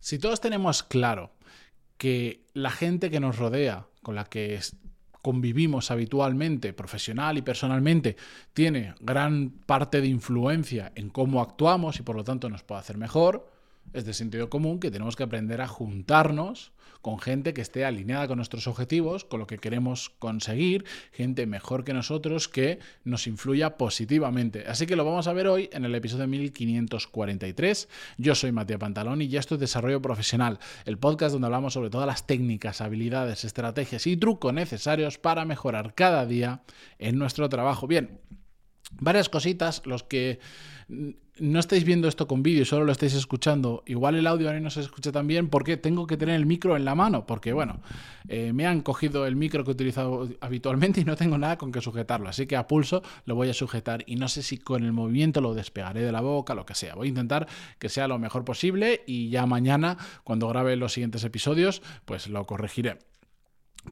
Si todos tenemos claro que la gente que nos rodea, con la que convivimos habitualmente, profesional y personalmente, tiene gran parte de influencia en cómo actuamos y por lo tanto nos puede hacer mejor, es de sentido común que tenemos que aprender a juntarnos con gente que esté alineada con nuestros objetivos, con lo que queremos conseguir, gente mejor que nosotros que nos influya positivamente. Así que lo vamos a ver hoy en el episodio 1543. Yo soy Matías Pantalón y ya esto es Desarrollo Profesional, el podcast donde hablamos sobre todas las técnicas, habilidades, estrategias y trucos necesarios para mejorar cada día en nuestro trabajo. Bien, varias cositas, los que no estáis viendo esto con vídeo, solo lo estáis escuchando, igual el audio ahora no se escucha tan bien porque tengo que tener el micro en la mano, porque bueno, eh, me han cogido el micro que he utilizado habitualmente y no tengo nada con que sujetarlo, así que a pulso lo voy a sujetar y no sé si con el movimiento lo despegaré de la boca, lo que sea. Voy a intentar que sea lo mejor posible y ya mañana, cuando grabe los siguientes episodios, pues lo corregiré.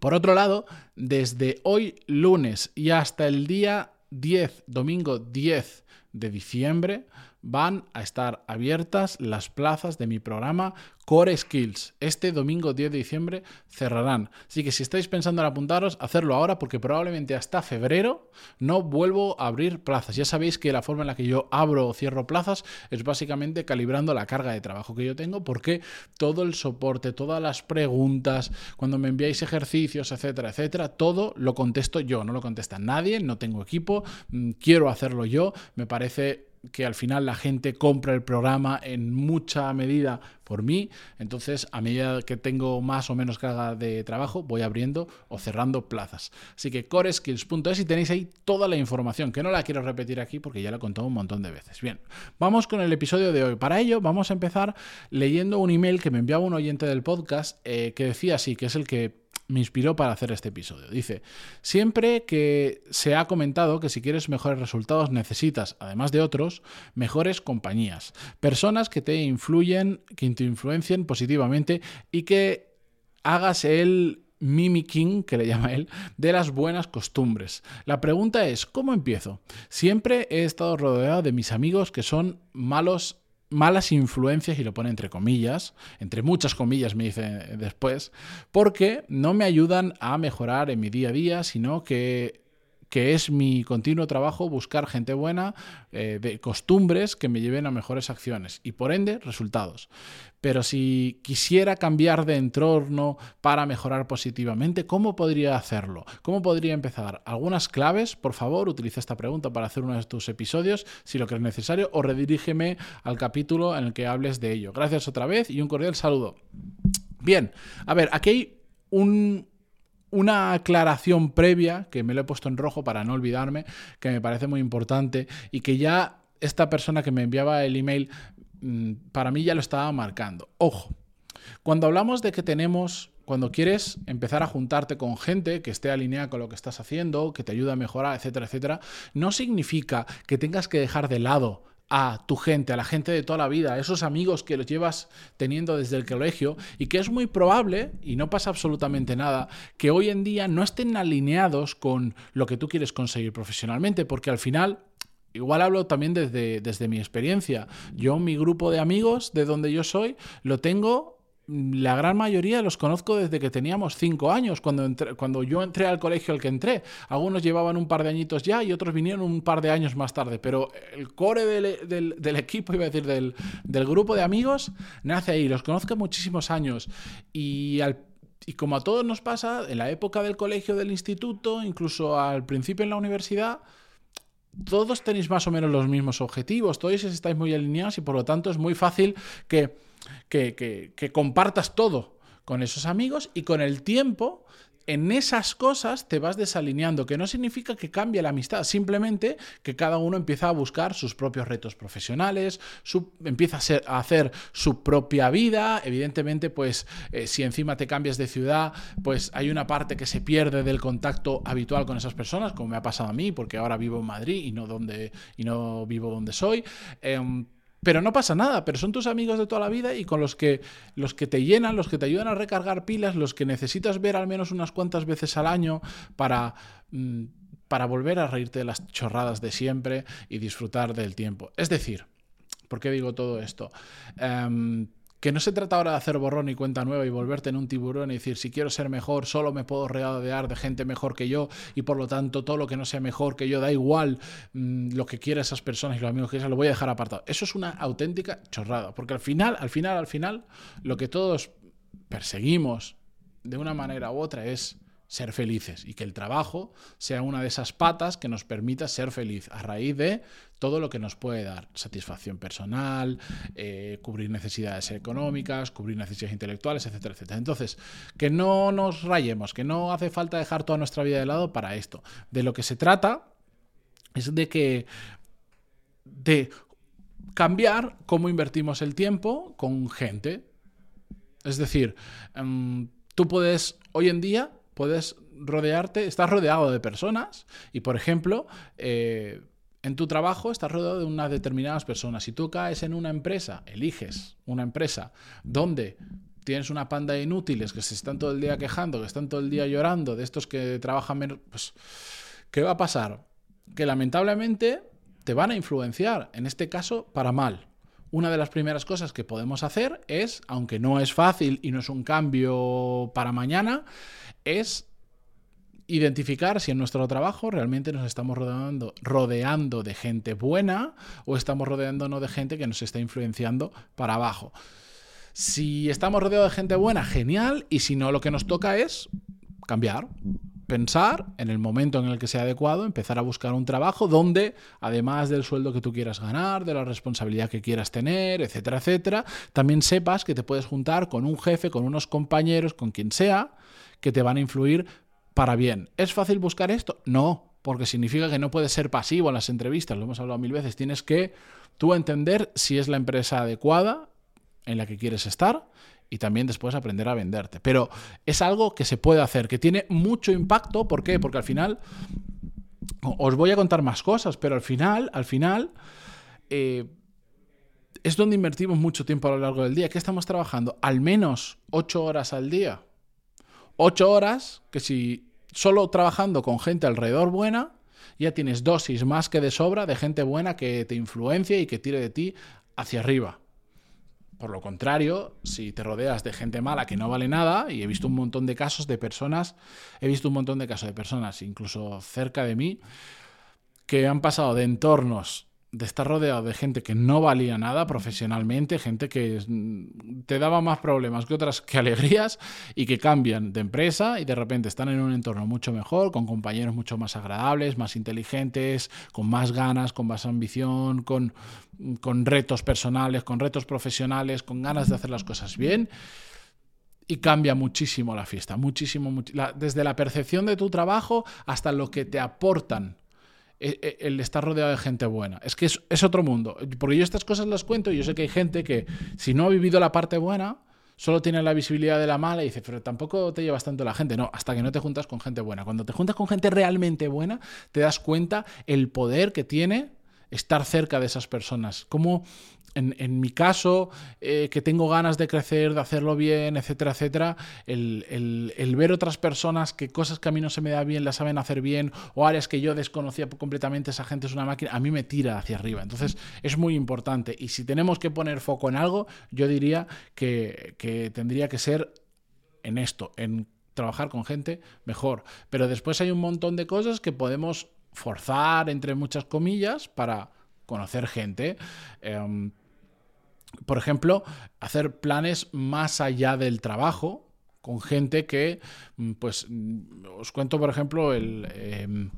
Por otro lado, desde hoy lunes y hasta el día 10, domingo 10 de diciembre, van a estar abiertas las plazas de mi programa Core Skills. Este domingo 10 de diciembre cerrarán. Así que si estáis pensando en apuntaros, hacerlo ahora porque probablemente hasta febrero no vuelvo a abrir plazas. Ya sabéis que la forma en la que yo abro o cierro plazas es básicamente calibrando la carga de trabajo que yo tengo porque todo el soporte, todas las preguntas, cuando me enviáis ejercicios, etcétera, etcétera, todo lo contesto yo, no lo contesta nadie, no tengo equipo, mm, quiero hacerlo yo, me parece que al final la gente compra el programa en mucha medida por mí. Entonces, a medida que tengo más o menos carga de trabajo, voy abriendo o cerrando plazas. Así que coreskills.es y tenéis ahí toda la información, que no la quiero repetir aquí porque ya la he contado un montón de veces. Bien, vamos con el episodio de hoy. Para ello, vamos a empezar leyendo un email que me enviaba un oyente del podcast eh, que decía así, que es el que me inspiró para hacer este episodio. Dice, siempre que se ha comentado que si quieres mejores resultados necesitas, además de otros, mejores compañías, personas que te influyen, que te influencien positivamente y que hagas el mimicking, que le llama él, de las buenas costumbres. La pregunta es, ¿cómo empiezo? Siempre he estado rodeado de mis amigos que son malos malas influencias, y lo pone entre comillas, entre muchas comillas me dice después, porque no me ayudan a mejorar en mi día a día, sino que que es mi continuo trabajo buscar gente buena, eh, de costumbres que me lleven a mejores acciones y por ende resultados. Pero si quisiera cambiar de entorno para mejorar positivamente, ¿cómo podría hacerlo? ¿Cómo podría empezar? ¿Algunas claves? Por favor, utiliza esta pregunta para hacer uno de tus episodios, si lo crees necesario, o redirígeme al capítulo en el que hables de ello. Gracias otra vez y un cordial saludo. Bien, a ver, aquí hay un, una aclaración previa, que me lo he puesto en rojo para no olvidarme, que me parece muy importante y que ya esta persona que me enviaba el email, mm, para mí ya lo estaba marcando. Ojo, cuando hablamos de que tenemos cuando quieres empezar a juntarte con gente que esté alineada con lo que estás haciendo, que te ayude a mejorar, etcétera, etcétera, no significa que tengas que dejar de lado a tu gente, a la gente de toda la vida, a esos amigos que los llevas teniendo desde el colegio y que es muy probable, y no pasa absolutamente nada, que hoy en día no estén alineados con lo que tú quieres conseguir profesionalmente, porque al final Igual hablo también desde, desde, mi experiencia. Yo, mi grupo de amigos, de donde yo soy, lo tengo la gran mayoría los conozco desde que teníamos cinco años, cuando, cuando yo entré al colegio al que entré. Algunos llevaban un par de añitos ya y otros vinieron un par de años más tarde, pero el core del, equipo, iba a decir, del, grupo de amigos, nace ahí. Los conozco muchísimos años y y como a todos nos pasa, en la época del colegio, del instituto, incluso al principio en la universidad, todos tenéis más o menos los mismos objetivos, todos estáis muy alineados y por lo tanto es muy fácil que, que, que, compartas todo con esos amigos y con el tiempo en esas cosas te vas desalineando, que no significa que cambie la amistad, simplemente que cada uno empieza a buscar sus propios retos profesionales, empieza a, hacer su propia vida, evidentemente pues eh, si encima te cambias de ciudad, pues hay una parte que se pierde del contacto habitual con esas personas, como me ha pasado a mí, porque ahora vivo en Madrid y no, donde, y no vivo donde soy. Em, pero no pasa nada, pero son tus amigos de toda la vida y con los que, los que te llenan, los que te ayudan a recargar pilas, los que necesitas ver al menos unas cuantas veces al año para, mm, para volver a reírte de las chorradas de siempre y disfrutar del tiempo. Es decir, ¿por qué digo todo esto? Em, que no se trata ahora de hacer borrón y cuenta nueva y volverte en un tiburón y decir, si quiero ser mejor, solo me puedo rodear de gente mejor que yo y por lo tanto todo lo que no sea mejor que yo, da igual mm, lo que quieran esas personas y los amigos que sean, lo voy a dejar apartado. Eso es una auténtica chorrada, porque al final, al final, al final, lo que todos perseguimos de una manera u otra es ser felices y que el trabajo sea una de esas patas que nos permita ser feliz a raíz de todo lo que nos puede dar satisfacción personal, eh, cubrir necesidades económicas, cubrir necesidades intelectuales, etcétera, etcétera. Entonces, que no nos rayemos, que no hace falta dejar toda nuestra vida de lado para esto. De lo que se trata es de que de cambiar cómo invertimos el tiempo con gente. Es decir, em, tú puedes hoy en día puedes rodearte, estás rodeado de personas y, por ejemplo, eh, en tu trabajo estás rodeado de unas determinadas personas. Si tú caes en una empresa, eliges una empresa donde tienes una panda de inútiles que se están todo el día quejando, que están todo el día llorando, de estos que trabajan menos, pues, ¿qué va a pasar? Que lamentablemente te van a influenciar, en este caso, para mal. Una de las primeras cosas que podemos hacer es, aunque no es fácil y no es un cambio para mañana, es identificar si en nuestro trabajo realmente nos estamos rodeando, rodeando de gente buena o estamos rodeándonos de gente que nos está influenciando para abajo. Si estamos rodeados de gente buena, genial, y si no, lo que nos toca es cambiar, pensar en el momento en el que sea adecuado, empezar a buscar un trabajo donde, además del sueldo que tú quieras ganar, de la responsabilidad que quieras tener, etcétera, etcétera, también sepas que te puedes juntar con un jefe, con unos compañeros, con quien sea, que te van a influir para bien. ¿Es fácil buscar esto? No, porque significa que no puedes ser pasivo en las entrevistas, lo hemos hablado mil veces, tienes que tú entender si es la empresa adecuada en la que quieres estar y también después aprender a venderte. Pero es algo que se puede hacer, que tiene mucho impacto. ¿Por qué? Porque al final, os voy a contar más cosas, pero al final, al final, eh, es donde invertimos mucho tiempo a lo largo del día. ¿Qué estamos trabajando? Al menos ocho horas al día. Ocho horas que si solo trabajando con gente alrededor buena, ya tienes dosis más que de sobra de gente buena que te influencia y que tire de ti hacia arriba. Por lo contrario, si te rodeas de gente mala que no vale nada, y he visto un montón de casos de personas, he visto un montón de casos de personas, incluso cerca de mí, que han pasado de entornos de estar rodeado de gente que no valía nada profesionalmente, gente que mm, te daba más problemas que otras que alegrías y que cambian de empresa y de repente están en un entorno mucho mejor, con compañeros mucho más agradables, más inteligentes, con más ganas, con más ambición, con, con retos personales, con retos profesionales, con ganas de hacer las cosas bien. Y cambia muchísimo la fiesta, muchísimo, desde la percepción de tu trabajo hasta lo que te aportan el estar rodeado de gente buena. Es que es, otro mundo. Porque yo estas cosas las cuento y yo sé que hay gente que si no ha vivido la parte buena, solo tiene la visibilidad de la mala y dice, pero tampoco te llevas tanto la gente. No, hasta que no te juntas con gente buena. Cuando te juntas con gente realmente buena, te das cuenta el poder que tiene estar cerca de esas personas. Como en, mi caso, eh, que tengo ganas de crecer, de hacerlo bien, etcétera, etcétera, el, ver otras personas que cosas que a mí no se me da bien las saben hacer bien, o áreas que yo desconocía completamente, esa gente es una máquina, a mí me tira hacia arriba. Entonces, es muy importante. Y si tenemos que poner foco en algo, yo diría que, que tendría que ser en esto, en trabajar con gente mejor. Pero después hay un montón de cosas que podemos forzar, entre muchas comillas, para conocer gente. Em, por ejemplo, hacer planes más allá del trabajo con gente que, mm, pues, mm, os cuento, por ejemplo, el... Em,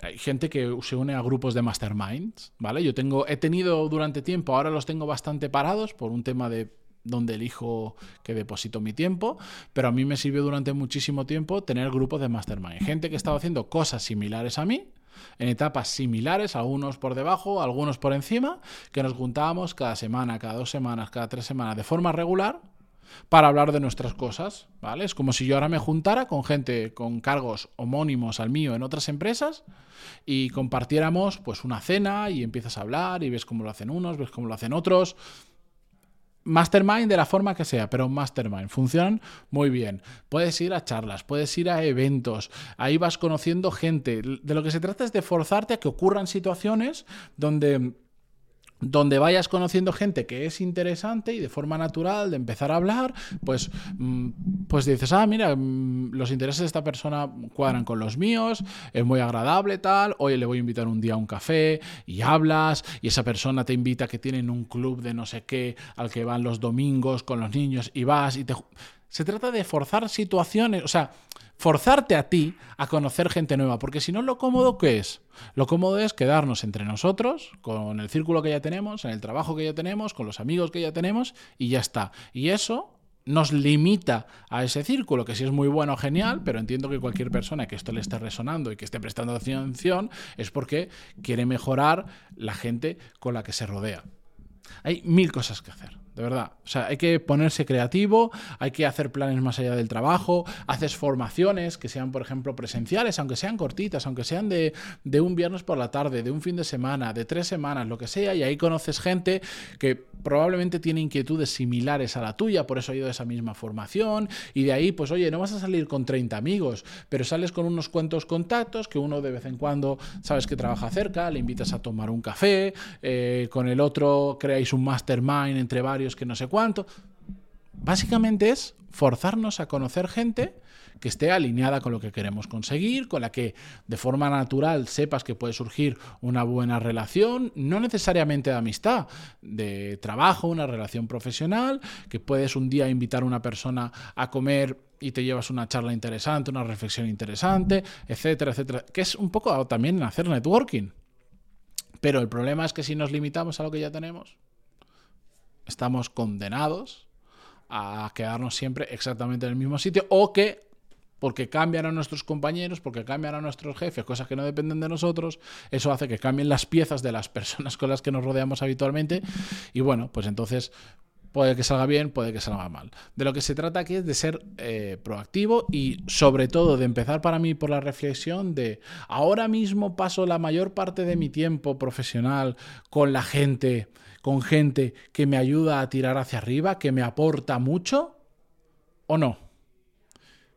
hay gente que se une a grupos de masterminds, ¿vale? Yo tengo, he tenido durante tiempo, ahora los tengo bastante parados por un tema de donde elijo que deposito mi tiempo, pero a mí me sirvió durante muchísimo tiempo tener grupos de mastermind. Gente que estaba haciendo cosas similares a mí, en etapas similares, algunos por debajo, algunos por encima, que nos juntábamos cada semana, cada dos semanas, cada tres semanas, de forma regular, para hablar de nuestras cosas, ¿vale? Es como si yo ahora me juntara con gente con cargos homónimos al mío en otras empresas y compartiéramos pues una cena y empiezas a hablar y ves cómo lo hacen unos, ves cómo lo hacen otros, Mastermind de la forma que sea, pero Mastermind funcionan muy bien. Puedes ir a charlas, puedes ir a eventos, ahí vas conociendo gente. De lo que se trata es de forzarte a que ocurran situaciones donde donde vayas conociendo gente que es interesante y de forma natural de empezar a hablar, pues, mm, pues dices, ah, mira, mm, los intereses de esta persona cuadran con los míos, es muy agradable tal, hoy le voy a invitar un día a un café y hablas y esa persona te invita que tienen un club de no sé qué al que van los domingos con los niños y vas y te... Se trata de forzar situaciones, o sea, forzarte a ti a conocer gente nueva, porque si no, lo cómodo que es. Lo cómodo es quedarnos entre nosotros, con el círculo que ya tenemos, en el trabajo que ya tenemos, con los amigos que ya tenemos, y ya está. Y eso nos limita a ese círculo, que si es muy bueno, genial, pero entiendo que cualquier persona que esto le esté resonando y que esté prestando atención es porque quiere mejorar la gente con la que se rodea. Hay mil cosas que hacer de verdad. O sea, hay que ponerse creativo, hay que hacer planes más allá del trabajo, haces formaciones que sean, por ejemplo, presenciales, aunque sean cortitas, aunque sean de, de, un viernes por la tarde, de un fin de semana, de tres semanas, lo que sea, y ahí conoces gente que probablemente tiene inquietudes similares a la tuya, por eso ha ido a esa misma formación, y de ahí, pues oye, no vas a salir con 30 amigos, pero sales con unos cuantos contactos que uno de vez en cuando sabes que trabaja cerca, le invitas a tomar un café, eh, con el otro creáis un mastermind entre varios que no sé cuánto. Básicamente es forzarnos a conocer gente que esté alineada con lo que queremos conseguir, con la que de forma natural sepas que puede surgir una buena relación, no necesariamente de amistad, de trabajo, una relación profesional, que puedes un día invitar a una persona a comer y te llevas una charla interesante, una reflexión interesante, etcétera, etcétera, que es un poco también hacer networking. Pero el problema es que si nos limitamos a lo que ya tenemos, estamos condenados a quedarnos siempre exactamente en el mismo sitio o que porque cambian a nuestros compañeros, porque cambian a nuestros jefes, cosas que no dependen de nosotros, eso hace que cambien las piezas de las personas con las que nos rodeamos habitualmente y bueno, pues entonces puede que salga bien, puede que salga mal. De lo que se trata aquí es de ser eh, proactivo y sobre todo de empezar para mí por la reflexión de ahora mismo paso la mayor parte de mi tiempo profesional con la gente con gente que me ayuda a tirar hacia arriba, que me aporta mucho o no?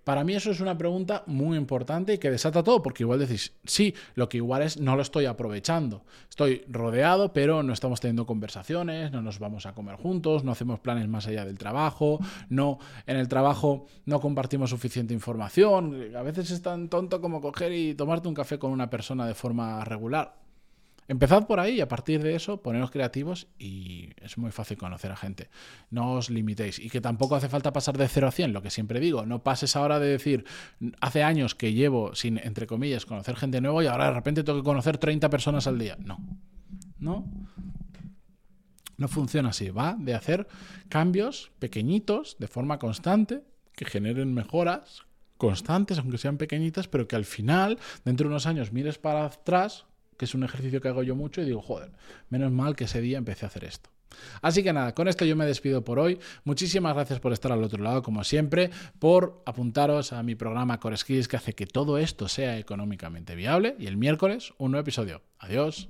Para mí eso es una pregunta muy importante y que desata todo, porque igual decís, sí, lo que igual es no lo estoy aprovechando. Estoy rodeado, pero no estamos teniendo conversaciones, no nos vamos a comer juntos, no hacemos planes más allá del trabajo, no en el trabajo no compartimos suficiente información. A veces es tan tonto como coger y tomarte un café con una persona de forma regular. Empezad por ahí y a partir de eso poneros creativos y es muy fácil conocer a gente. No os limitéis y que tampoco hace falta pasar de 0 a 100, lo que siempre digo. No pases ahora de decir, hace años que llevo sin, entre comillas, conocer gente nueva y ahora de repente tengo que conocer 30 personas al día. No, no. No funciona así. Va de hacer cambios pequeñitos de forma constante que generen mejoras constantes, aunque sean pequeñitas, pero que al final, dentro de unos años, mires para atrás que es un ejercicio que hago yo mucho y digo, joder, menos mal que ese día empecé a hacer esto. Así que nada, con esto yo me despido por hoy. Muchísimas gracias por estar al otro lado, como siempre, por apuntaros a mi programa Core Skills que hace que todo esto sea económicamente viable. Y el miércoles, un nuevo episodio. Adiós.